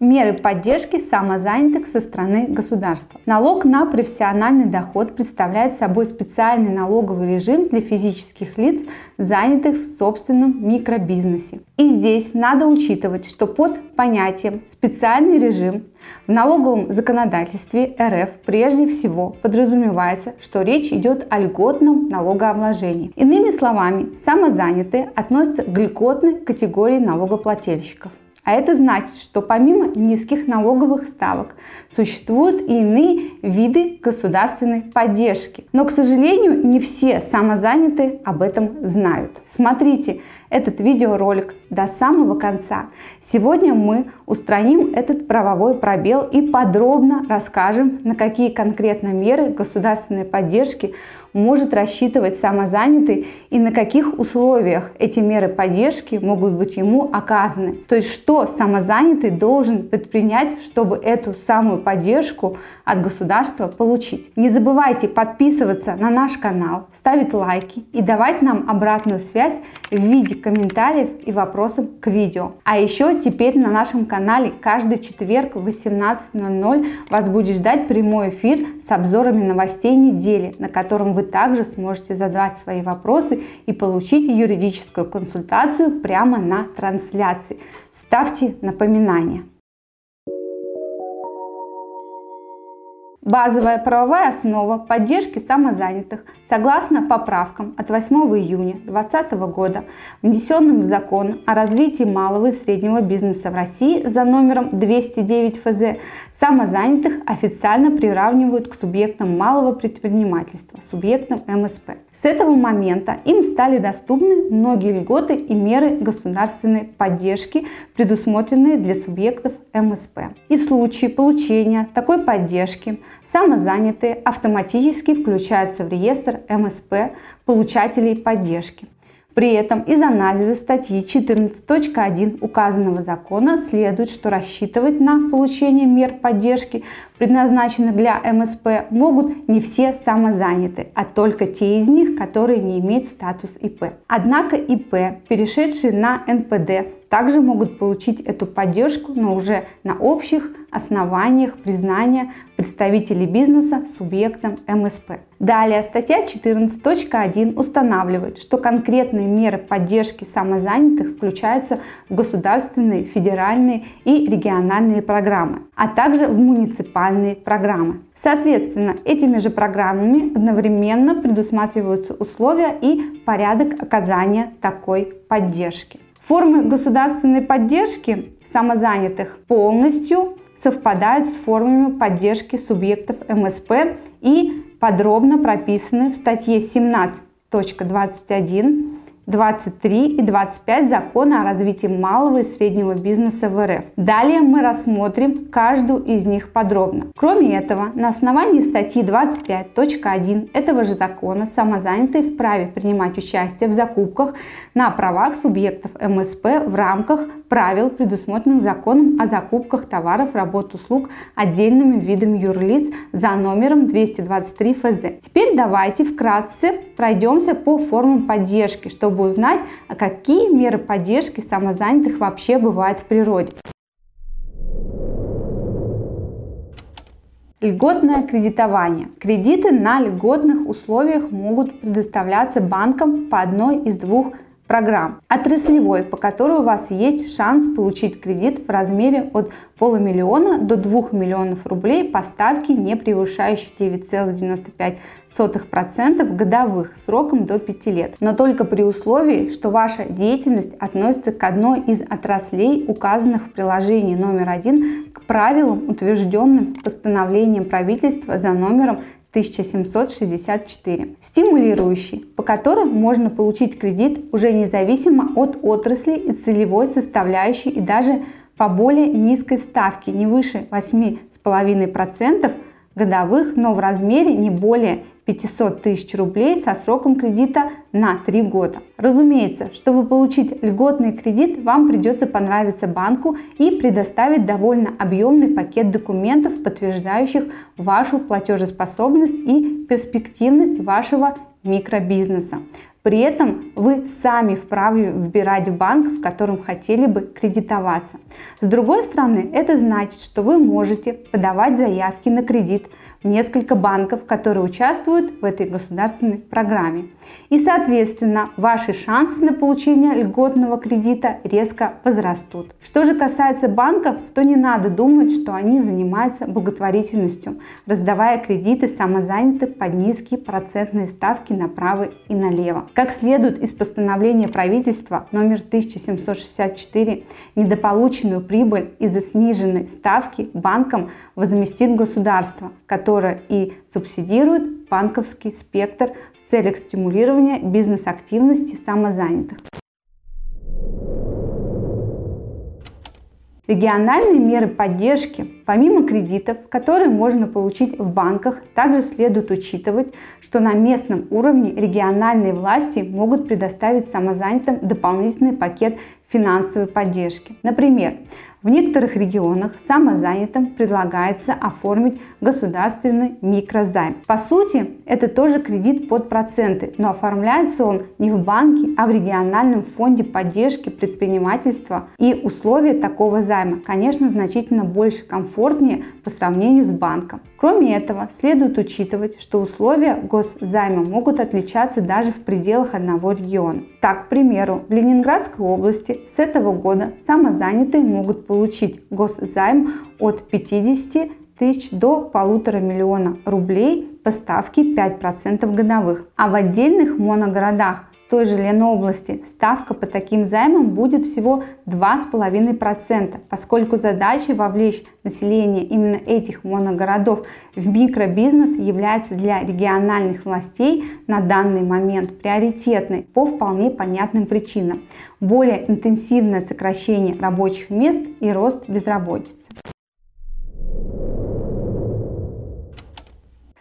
Меры поддержки самозанятых со стороны государства. Налог на профессиональный доход представляет собой специальный налоговый режим для физических лиц, занятых в собственном микробизнесе. И здесь надо учитывать, что под понятием «специальный режим» в налоговом законодательстве РФ прежде всего подразумевается, что речь идет о льготном налогообложении. Иными словами, самозанятые относятся к льготной категории налогоплательщиков. А это значит, что помимо низких налоговых ставок существуют и иные виды государственной поддержки. Но, к сожалению, не все самозанятые об этом знают. Смотрите этот видеоролик до самого конца. Сегодня мы устраним этот правовой пробел и подробно расскажем, на какие конкретно меры государственной поддержки может рассчитывать самозанятый и на каких условиях эти меры поддержки могут быть ему оказаны. То есть что самозанятый должен предпринять, чтобы эту самую поддержку от государства получить. Не забывайте подписываться на наш канал, ставить лайки и давать нам обратную связь в виде комментариев и вопросов к видео. А еще теперь на нашем канале каждый четверг в 18.00 вас будет ждать прямой эфир с обзорами новостей недели, на котором вы также сможете задавать свои вопросы и получить юридическую консультацию прямо на трансляции. Ставьте напоминания. Базовая правовая основа поддержки самозанятых согласно поправкам от 8 июня 2020 года, внесенным в закон о развитии малого и среднего бизнеса в России за номером 209 ФЗ, самозанятых официально приравнивают к субъектам малого предпринимательства, субъектам МСП. С этого момента им стали доступны многие льготы и меры государственной поддержки, предусмотренные для субъектов МСП. И в случае получения такой поддержки Самозанятые автоматически включаются в реестр МСП получателей поддержки. При этом из анализа статьи 14.1 указанного закона следует, что рассчитывать на получение мер поддержки, предназначенных для МСП, могут не все самозанятые, а только те из них, которые не имеют статус ИП. Однако ИП, перешедшие на НПД, также могут получить эту поддержку, но уже на общих основаниях признания представителей бизнеса субъектом МСП. Далее статья 14.1 устанавливает, что конкретные меры поддержки самозанятых включаются в государственные, федеральные и региональные программы, а также в муниципальные программы. Соответственно, этими же программами одновременно предусматриваются условия и порядок оказания такой поддержки. Формы государственной поддержки самозанятых полностью совпадают с формами поддержки субъектов МСП и подробно прописаны в статье 17.21 23 и 25 Закона о развитии малого и среднего бизнеса в РФ. Далее мы рассмотрим каждую из них подробно. Кроме этого, на основании статьи 25.1 этого же закона самозанятые вправе принимать участие в закупках на правах субъектов МСП в рамках правил, предусмотренных законом о закупках товаров, работ, услуг отдельными видами юрлиц за номером 223 ФЗ. Теперь давайте вкратце пройдемся по формам поддержки, чтобы чтобы узнать, а какие меры поддержки самозанятых вообще бывают в природе. Льготное кредитование. Кредиты на льготных условиях могут предоставляться банкам по одной из двух программ. Отраслевой, по которой у вас есть шанс получить кредит в размере от полумиллиона до 2 миллионов рублей по ставке, не превышающей 9,95% годовых сроком до 5 лет. Но только при условии, что ваша деятельность относится к одной из отраслей, указанных в приложении номер один к правилам, утвержденным постановлением правительства за номером 1764. Стимулирующий, которым можно получить кредит уже независимо от отрасли и целевой составляющей и даже по более низкой ставке, не выше 8,5% годовых, но в размере не более 500 тысяч рублей со сроком кредита на 3 года. Разумеется, чтобы получить льготный кредит, вам придется понравиться банку и предоставить довольно объемный пакет документов, подтверждающих вашу платежеспособность и перспективность вашего микробизнеса. При этом вы сами вправе выбирать банк, в котором хотели бы кредитоваться. С другой стороны, это значит, что вы можете подавать заявки на кредит в несколько банков, которые участвуют в этой государственной программе. И, соответственно, ваши шансы на получение льготного кредита резко возрастут. Что же касается банков, то не надо думать, что они занимаются благотворительностью, раздавая кредиты самозанятым под низкие процентные ставки направо и налево. Как следует из постановления правительства номер 1764, недополученную прибыль из-за сниженной ставки банкам возместит государство, которое и субсидирует банковский спектр в целях стимулирования бизнес-активности самозанятых. Региональные меры поддержки, помимо кредитов, которые можно получить в банках, также следует учитывать, что на местном уровне региональные власти могут предоставить самозанятым дополнительный пакет финансовой поддержки. Например, в некоторых регионах самозанятым предлагается оформить государственный микрозайм. По сути, это тоже кредит под проценты, но оформляется он не в банке, а в региональном фонде поддержки предпринимательства. И условия такого займа, конечно, значительно больше комфортнее по сравнению с банком. Кроме этого, следует учитывать, что условия госзайма могут отличаться даже в пределах одного региона. Так, к примеру, в Ленинградской области с этого года самозанятые могут получить госзайм от 50 тысяч до полутора миллиона рублей по ставке 5% годовых. А в отдельных моногородах той же Ленобласти ставка по таким займам будет всего 2,5%, поскольку задачей вовлечь население именно этих моногородов в микробизнес является для региональных властей на данный момент приоритетной по вполне понятным причинам. Более интенсивное сокращение рабочих мест и рост безработицы.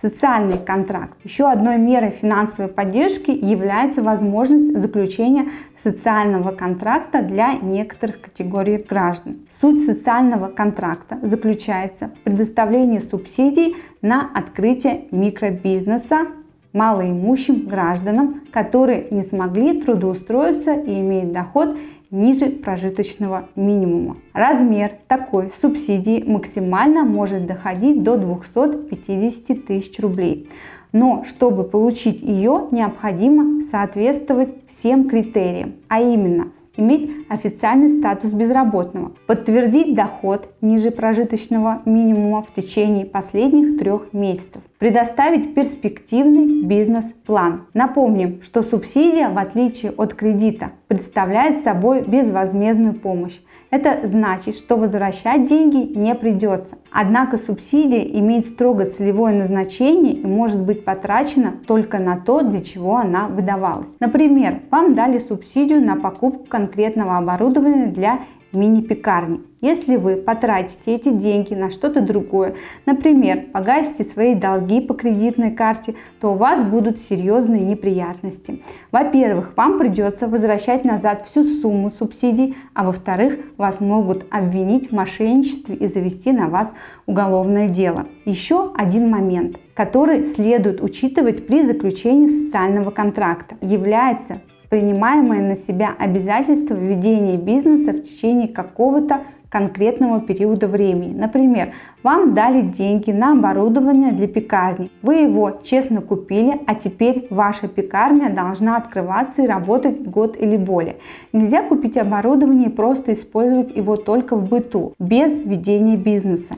Социальный контракт. Еще одной мерой финансовой поддержки является возможность заключения социального контракта для некоторых категорий граждан. Суть социального контракта заключается в предоставлении субсидий на открытие микробизнеса малоимущим гражданам, которые не смогли трудоустроиться и имеют доход ниже прожиточного минимума. Размер такой субсидии максимально может доходить до 250 тысяч рублей. Но чтобы получить ее, необходимо соответствовать всем критериям, а именно иметь официальный статус безработного, подтвердить доход ниже прожиточного минимума в течение последних трех месяцев, предоставить перспективный бизнес-план. Напомним, что субсидия, в отличие от кредита, представляет собой безвозмездную помощь. Это значит, что возвращать деньги не придется. Однако субсидия имеет строго целевое назначение и может быть потрачена только на то, для чего она выдавалась. Например, вам дали субсидию на покупку конкретного оборудования для мини-пекарни. Если вы потратите эти деньги на что-то другое, например, погасите свои долги по кредитной карте, то у вас будут серьезные неприятности. Во-первых, вам придется возвращать назад всю сумму субсидий, а во-вторых, вас могут обвинить в мошенничестве и завести на вас уголовное дело. Еще один момент который следует учитывать при заключении социального контракта, является принимаемое на себя обязательство ведения бизнеса в течение какого-то конкретного периода времени. Например, вам дали деньги на оборудование для пекарни. Вы его честно купили, а теперь ваша пекарня должна открываться и работать год или более. Нельзя купить оборудование и просто использовать его только в быту, без ведения бизнеса.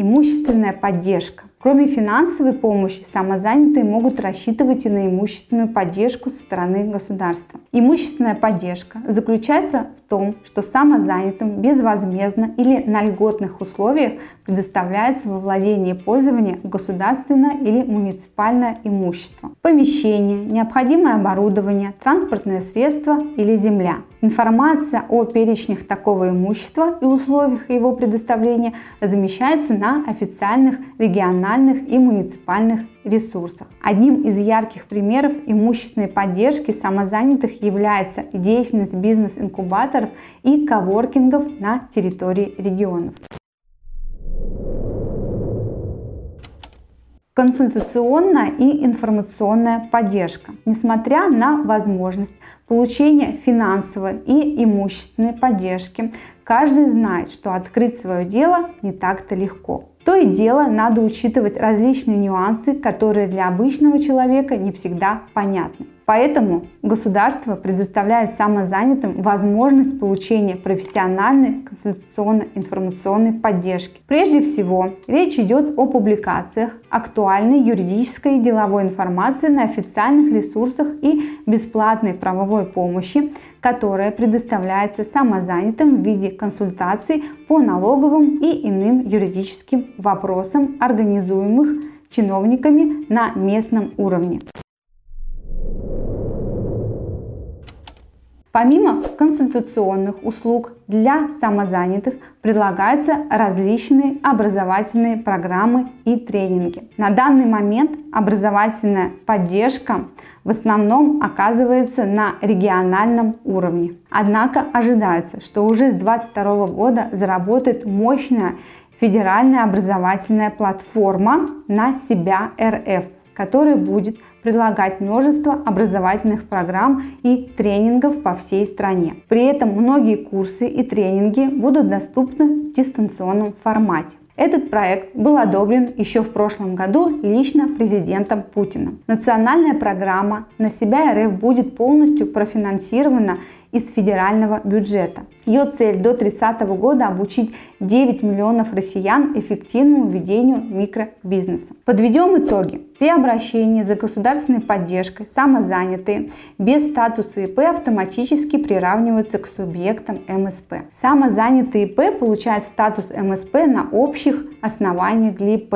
Имущественная поддержка. Кроме финансовой помощи, самозанятые могут рассчитывать и на имущественную поддержку со стороны государства. Имущественная поддержка заключается в том, что самозанятым безвозмездно или на льготных условиях предоставляется во владение и пользование государственное или муниципальное имущество, помещение, необходимое оборудование, транспортное средство или земля. Информация о перечнях такого имущества и условиях его предоставления размещается на официальных региональных и муниципальных ресурсах. Одним из ярких примеров имущественной поддержки самозанятых является деятельность бизнес-инкубаторов и коворкингов на территории регионов. Консультационная и информационная поддержка. Несмотря на возможность получения финансовой и имущественной поддержки, каждый знает, что открыть свое дело не так-то легко. То и дело надо учитывать различные нюансы, которые для обычного человека не всегда понятны. Поэтому государство предоставляет самозанятым возможность получения профессиональной консультационно-информационной поддержки. Прежде всего, речь идет о публикациях актуальной юридической и деловой информации на официальных ресурсах и бесплатной правовой помощи, которая предоставляется самозанятым в виде консультаций по налоговым и иным юридическим вопросам, организуемых чиновниками на местном уровне. Помимо консультационных услуг для самозанятых предлагаются различные образовательные программы и тренинги. На данный момент образовательная поддержка в основном оказывается на региональном уровне. Однако ожидается, что уже с 2022 года заработает мощная федеральная образовательная платформа на себя РФ, которая будет предлагать множество образовательных программ и тренингов по всей стране. При этом многие курсы и тренинги будут доступны в дистанционном формате. Этот проект был одобрен еще в прошлом году лично президентом Путиным. Национальная программа «На себя РФ» будет полностью профинансирована из федерального бюджета. Ее цель до 30 года обучить 9 миллионов россиян эффективному ведению микробизнеса. Подведем итоги. При обращении за государственной поддержкой самозанятые без статуса ИП автоматически приравниваются к субъектам МСП. Самозанятые ИП получают статус МСП на общих основаниях для ИП.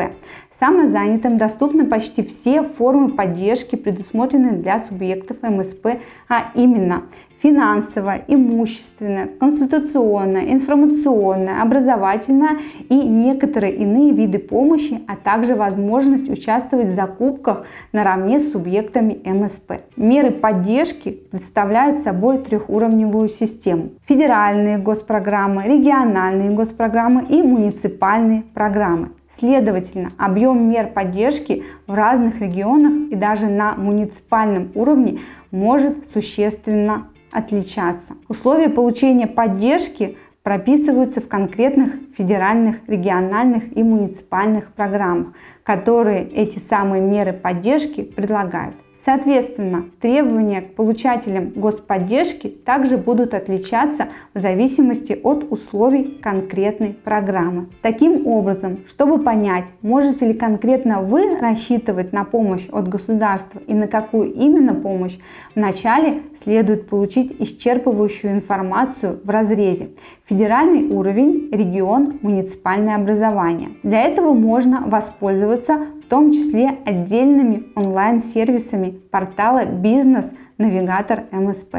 Самозанятым доступны почти все формы поддержки, предусмотренные для субъектов МСП, а именно финансовая, имущественная, консультационная, информационная, образовательная и некоторые иные виды помощи, а также возможность участвовать в закупках наравне с субъектами МСП. Меры поддержки представляют собой трехуровневую систему. Федеральные госпрограммы, региональные госпрограммы и муниципальные программы. Следовательно, объем мер поддержки в разных регионах и даже на муниципальном уровне может существенно отличаться. Условия получения поддержки прописываются в конкретных федеральных, региональных и муниципальных программах, которые эти самые меры поддержки предлагают. Соответственно, требования к получателям господдержки также будут отличаться в зависимости от условий конкретной программы. Таким образом, чтобы понять, можете ли конкретно вы рассчитывать на помощь от государства и на какую именно помощь, вначале следует получить исчерпывающую информацию в разрезе федеральный уровень, регион, муниципальное образование. Для этого можно воспользоваться том числе отдельными онлайн-сервисами портала «Бизнес-навигатор МСП»,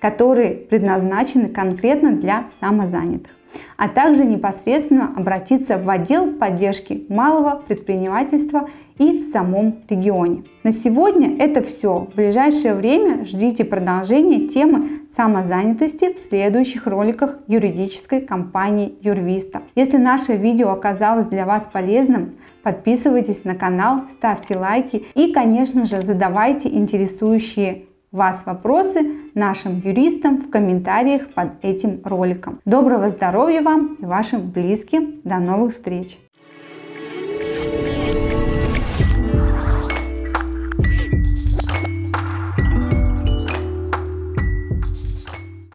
которые предназначены конкретно для самозанятых. А также непосредственно обратиться в отдел поддержки малого предпринимательства и в самом регионе. На сегодня это все. В ближайшее время ждите продолжения темы самозанятости в следующих роликах юридической компании Юрвиста. Если наше видео оказалось для вас полезным, подписывайтесь на канал, ставьте лайки и, конечно же, задавайте интересующие вас вопросы нашим юристам в комментариях под этим роликом. Доброго здоровья вам и вашим близким. До новых встреч!